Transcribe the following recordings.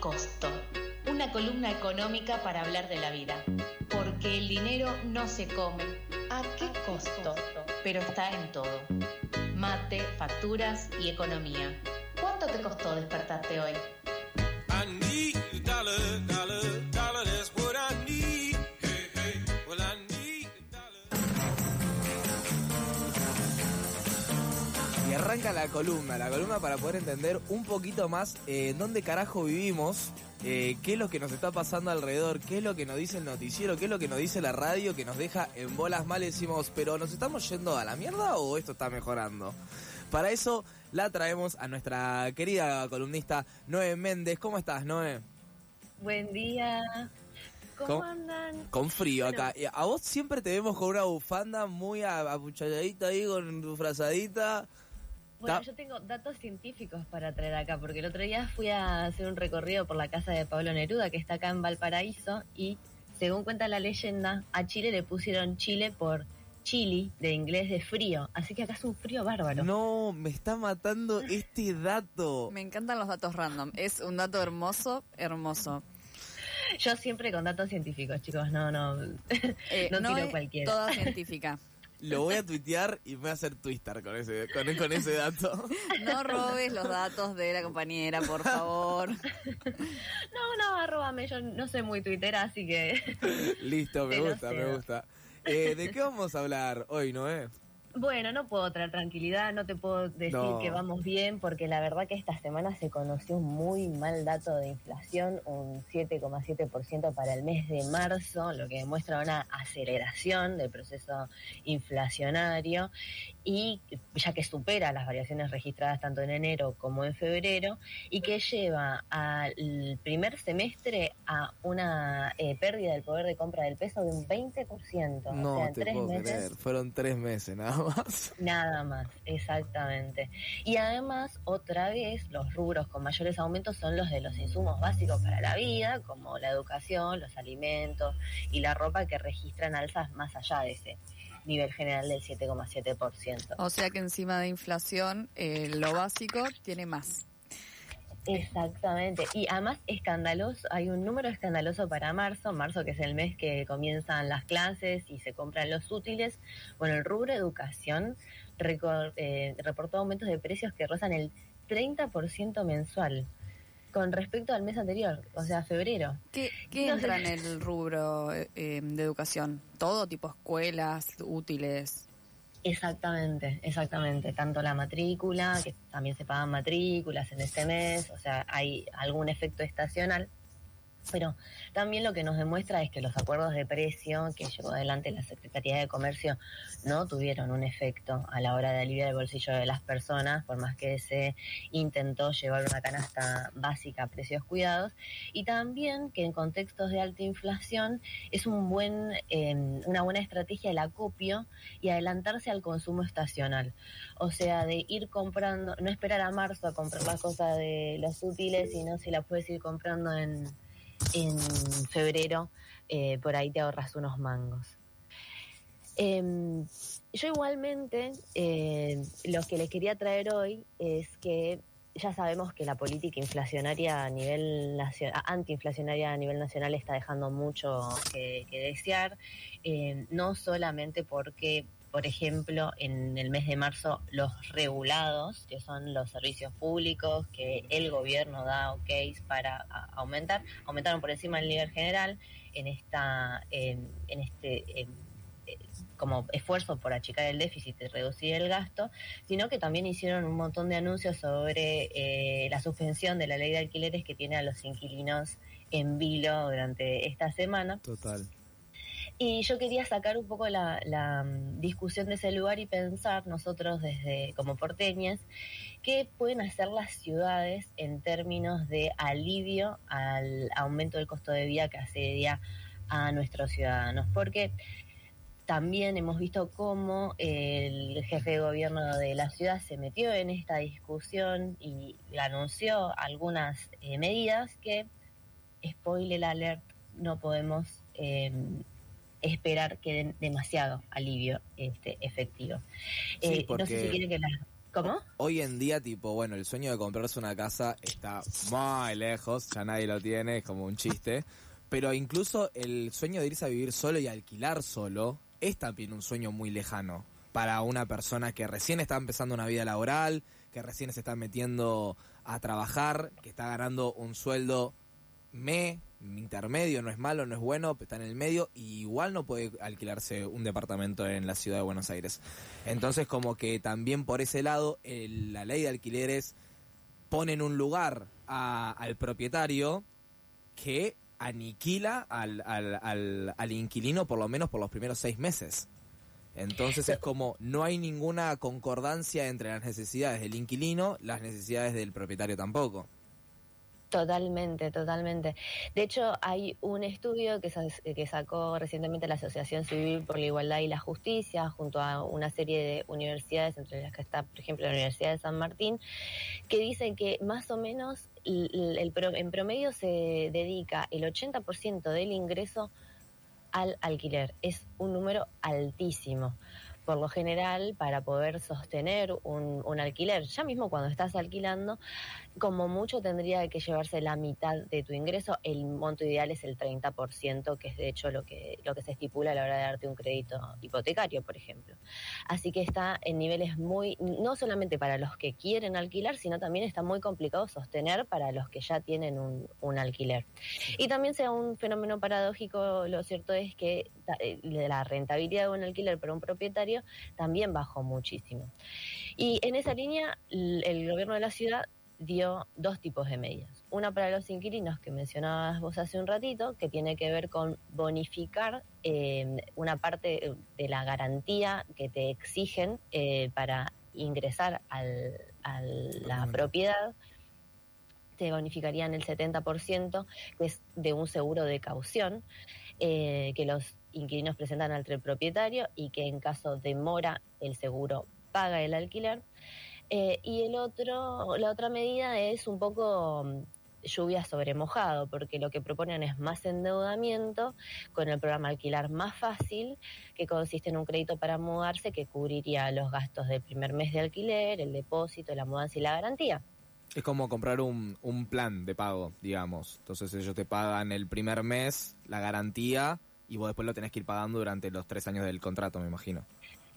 costo? Una columna económica para hablar de la vida. Porque el dinero no se come. ¿A qué costo? Pero está en todo. Mate, facturas y economía. ¿Cuánto te costó despertarte hoy? Arranca la columna, la columna para poder entender un poquito más eh, dónde carajo vivimos, eh, qué es lo que nos está pasando alrededor, qué es lo que nos dice el noticiero, qué es lo que nos dice la radio que nos deja en bolas mal. Decimos, pero ¿nos estamos yendo a la mierda o esto está mejorando? Para eso la traemos a nuestra querida columnista Noé Méndez. ¿Cómo estás, Noé? Buen día. ¿Cómo, andan? Con frío Bueno. acá. Y A vos siempre te vemos con una bufanda muy apuchadita ahí, con tu frazadita. Bueno, yo tengo datos científicos para traer acá, porque el otro día fui a hacer un recorrido por la casa de Pablo Neruda, que está acá en Valparaíso, y según cuenta la leyenda, a Chile le pusieron Chile por chili, de inglés de frío. Así que acá es un frío bárbaro. No, me está matando este dato. Me encantan los datos random. Es un dato hermoso, hermoso. Yo siempre con datos científicos, chicos, no, no. Eh, No tiro es cualquiera. Toda científica. Lo voy a tuitear y me voy a hacer twister con ese, con, con ese dato. No robes los datos de la compañera, por favor. No, no, arróbame, yo no soy muy tuitera, así que... Listo, me gusta, me gusta. Eh, ¿De qué vamos a hablar hoy, Noé? Bueno, no puedo traer tranquilidad, no te puedo decir No. que vamos bien, porque la verdad que esta semana se conoció un muy mal dato de inflación, un 7,7% para el mes de marzo, lo que demuestra una aceleración del proceso inflacionario y ya que supera las variaciones registradas tanto en enero como en febrero y que lleva al primer semestre a una eh, pérdida del poder de compra del peso de un 20%. o No sea, en te tres puedo meses creer. Fueron tres meses nada más. Nada más, exactamente. Y además, otra vez, los rubros con mayores aumentos son los de los insumos básicos para la vida, como la educación, los alimentos y la ropa, que registran alzas más allá de ese nivel general del 7,7%. O sea que encima de inflación, eh, lo básico tiene más. Exactamente. Y además escandaloso, hay un número escandaloso para marzo, marzo que es el mes que comienzan las clases y se compran los útiles. Bueno, el rubro educación eh, reportó aumentos de precios que rozan el 30% mensual con respecto al mes anterior, o sea, febrero. ¿Qué, qué entra en el rubro eh, eh, de educación? Todo tipo escuelas, útiles. Exactamente, exactamente. Tanto la matrícula, que también se pagan matrículas en este mes, o sea, hay algún efecto estacional. Pero también lo que nos demuestra es que los acuerdos de precio que llevó adelante la Secretaría de Comercio no tuvieron un efecto a la hora de aliviar el bolsillo de las personas, por más que se intentó llevar una canasta básica a precios cuidados. Y también que en contextos de alta inflación es un buen, eh, una buena estrategia el acopio y adelantarse al consumo estacional. O sea, de ir comprando, no esperar a marzo a comprar las cosas de los útiles, sino si la puedes ir comprando en, en febrero, eh, por ahí te ahorras unos mangos. Em, yo igualmente, eh, lo que les quería traer hoy es que ya sabemos que la política inflacionaria a nivel antiinflacionaria a nivel nacional está dejando mucho que, que desear, eh, no solamente porque, por ejemplo, en el mes de marzo los regulados, que son los servicios públicos que el gobierno da ok para aumentar, aumentaron por encima del nivel general en esta, en, en este eh, eh, como esfuerzo por achicar el déficit y reducir el gasto, sino que también hicieron un montón de anuncios sobre eh, la suspensión de la ley de alquileres que tiene a los inquilinos en vilo durante esta semana. Total. Y yo quería sacar un poco la, mm, discusión de ese lugar y pensar nosotros desde como porteñas qué pueden hacer las ciudades en términos de alivio al aumento del costo de vida que asedia a nuestros ciudadanos. Porque también hemos visto cómo el jefe de gobierno de la ciudad se metió en esta discusión y anunció algunas eh, medidas que, spoiler alert, no podemos eh, esperar que den demasiado alivio este efectivo. Sí, Eh, No sé si quieren que las... ¿Cómo? Hoy en día, tipo, bueno, el sueño de comprarse una casa está muy lejos, ya nadie lo tiene, es como un chiste. Pero incluso el sueño de irse a vivir solo y alquilar solo es también un sueño muy lejano para una persona que recién está empezando una vida laboral, que recién se está metiendo a trabajar, que está ganando un sueldo me, intermedio, no es malo, no es bueno, está en el medio y igual no puede alquilarse un departamento en la ciudad de Buenos Aires. Entonces como que también por ese lado el- la ley de alquileres pone en un lugar al propietario que aniquila al, al, al, al inquilino por lo menos por los primeros seis meses. Entonces es como no hay ninguna concordancia entre las necesidades del inquilino, las necesidades del propietario tampoco. Totalmente, totalmente. De hecho, hay un estudio que, que sacó recientemente la Asociación Civil por la Igualdad y la Justicia, junto a una serie de universidades, entre las que está, por ejemplo, la Universidad de San Martín, que dice que más o menos el en promedio se dedica el 80% del ingreso al alquiler. Es un número altísimo. Por lo general, para poder sostener un alquiler, ya mismo cuando estás alquilando, como mucho tendría que llevarse la mitad de tu ingreso. El monto ideal es el 30%, que es de hecho lo que, lo que se estipula a la hora de darte un crédito hipotecario, por ejemplo. Así que está en niveles muy, no solamente para los que quieren alquilar, sino también está muy complicado sostener para los que ya tienen un, un alquiler. Y también sea un fenómeno paradójico, lo cierto es que eh, la rentabilidad de un alquiler para un propietario también bajó muchísimo. Y en esa línea, el gobierno de la ciudad dio dos tipos de medidas. Una para los inquilinos que mencionabas vos hace un ratito, que tiene que ver con bonificar eh, una parte de la garantía que te exigen eh, para ingresar al- a la propiedad. Te bonificarían el 70%, que es de un seguro de caución, eh, que los inquilinos presentan ante el propietario y que en caso de mora el seguro paga el alquiler. Eh, y el otro, la otra medida es un poco mm, lluvia sobre mojado, porque lo que proponen es más endeudamiento con el programa Alquilar Más Fácil, que consiste en un crédito para mudarse que cubriría los gastos del primer mes de alquiler, el depósito, la mudanza y la garantía. Es como comprar un, un plan de pago, digamos. Entonces ellos te pagan el primer mes, la garantía, y vos después lo tenés que ir pagando durante los tres años del contrato, me imagino.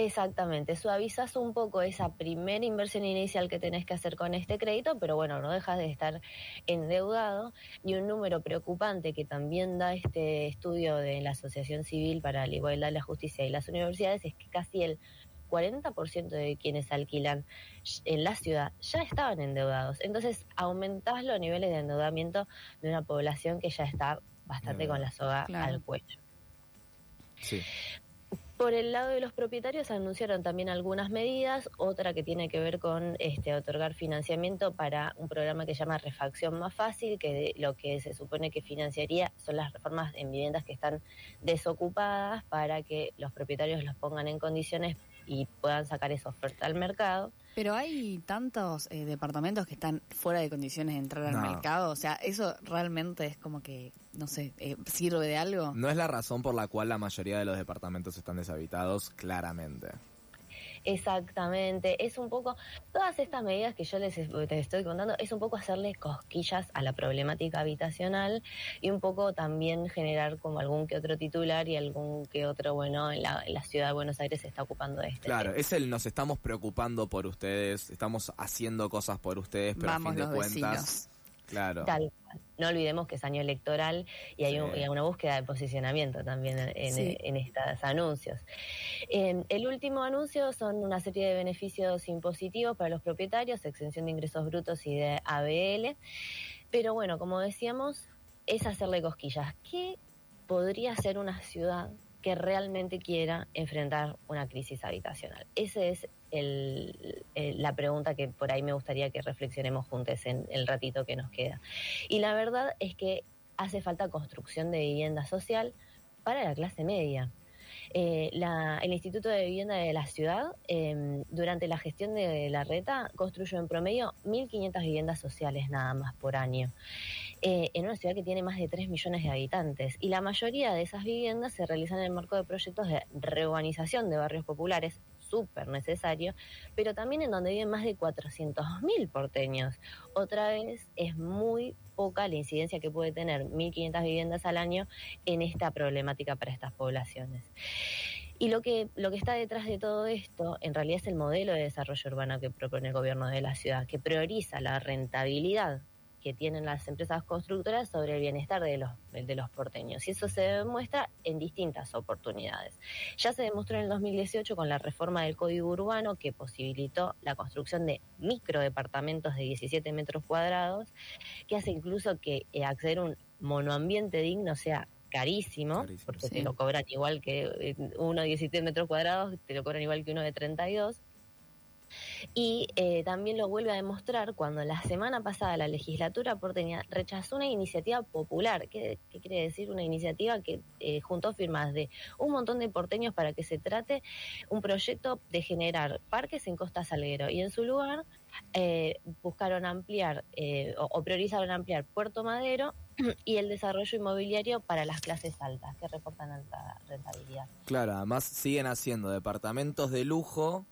Exactamente, suavizas un poco esa primera inversión inicial que tenés que hacer con este crédito, pero bueno, no dejas de estar endeudado. Y un número preocupante que también da este estudio de la Asociación Civil para la Igualdad, la Justicia y las universidades es que casi el 40% de quienes alquilan en la ciudad ya estaban endeudados. Entonces aumentás los niveles de endeudamiento de una población que ya está bastante con la soga Claro. al cuello. Sí. Por el lado de los propietarios anunciaron también algunas medidas, otra que tiene que ver con este otorgar financiamiento para un programa que se llama Refacción Más Fácil, que de- lo que se supone que financiaría son las reformas en viviendas que están desocupadas para que los propietarios los pongan en condiciones y puedan sacar esa oferta al mercado. Pero hay tantos eh, departamentos que están fuera de condiciones de entrar al No. mercado. O sea, eso realmente es como que, no sé, eh, sirve de algo. No es la razón por la cual la mayoría de los departamentos están deshabitados, claramente. Exactamente, es un poco, todas estas medidas que yo les estoy contando, es un poco hacerle cosquillas a la problemática habitacional y un poco también generar como algún que otro titular y algún que otro, bueno, en la, en la ciudad de Buenos Aires se está ocupando de este Claro, tema. es el nos estamos preocupando por ustedes, estamos haciendo cosas por ustedes, pero Vamos a fin de los cuentas, vecinos. claro. Tal. No olvidemos que es año electoral y hay, un- Sí. y hay una búsqueda de posicionamiento también en, en- Sí. en estos anuncios. Eh, el último anuncio son una serie de beneficios impositivos para los propietarios, exención de ingresos brutos y de ABL. Pero bueno, como decíamos, es hacerle cosquillas. ¿Qué podría ser una ciudad que realmente quiera enfrentar una crisis habitacional? Esa es el- la pregunta que por ahí me gustaría que reflexionemos juntos en el ratito que nos queda. Y la verdad es que hace falta construcción de vivienda social para la clase media. Eh, el Instituto de Vivienda de la Ciudad, eh, durante la gestión de la reta, construyó en promedio 1.500 viviendas sociales nada más por año, eh, en una ciudad que tiene más de 3 millones de habitantes. Y la mayoría de esas viviendas se realizan en el marco de proyectos de reurbanización de barrios populares, súper necesario, pero también en donde viven más de 400.000 porteños. Otra vez es muy poca la incidencia que puede tener 1.500 viviendas al año en esta problemática para estas poblaciones. Y lo que, lo que está detrás de todo esto, en realidad, es el modelo de desarrollo urbano que propone el gobierno de la ciudad, que prioriza la rentabilidad que tienen las empresas constructoras sobre el bienestar de los, de los porteños. Y eso se demuestra en distintas oportunidades. Ya se demostró en el 2018 con la reforma del Código Urbano que posibilitó la construcción de microdepartamentos de 17 metros cuadrados, que hace incluso que eh, acceder a un monoambiente digno sea carísimo, porque te lo cobran igual que eh, uno de 17 metros cuadrados, te lo cobran igual que uno de 32. Y eh, también lo vuelve a demostrar cuando la semana pasada la legislatura porteña rechazó una iniciativa popular. ¿Qué, quiere decir? Una iniciativa que eh, juntó firmas de un montón de porteños para que se trate un proyecto de generar parques en Costa Salguero. Y en su lugar eh, buscaron ampliar eh, o, o priorizaron ampliar Puerto Madero y el desarrollo inmobiliario para las clases altas, que reportan alta rentabilidad. Claro, además siguen haciendo departamentos de lujo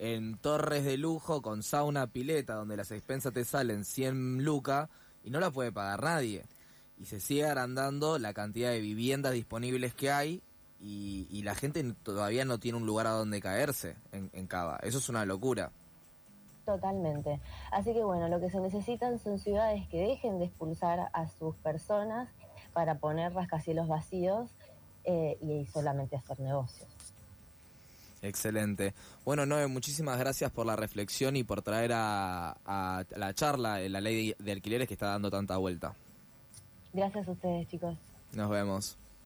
en torres de lujo con sauna pileta donde las expensas te salen 100 lucas y no la puede pagar nadie. Y se sigue agrandando la cantidad de viviendas disponibles que hay y, la gente todavía no tiene un lugar a donde caerse en, en Cava. Eso es una locura. Totalmente. Así que bueno, lo que se necesitan son ciudades que dejen de expulsar a sus personas para poner rascacielos vacíos eh, y solamente hacer negocios. Excelente. Bueno, Noé, muchísimas gracias por la reflexión y por traer a, a la charla la ley de, de alquileres que está dando tanta vuelta. Gracias a ustedes, chicos. Nos vemos.